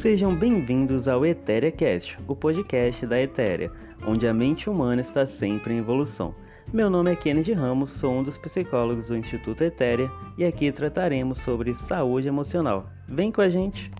Sejam bem-vindos ao EtériaCast, o podcast da Etéria, onde a mente humana está sempre em evolução. Meu nome é Kennedy Ramos, sou um dos psicólogos do Instituto Etéria e aqui trataremos sobre saúde emocional. Vem com a gente!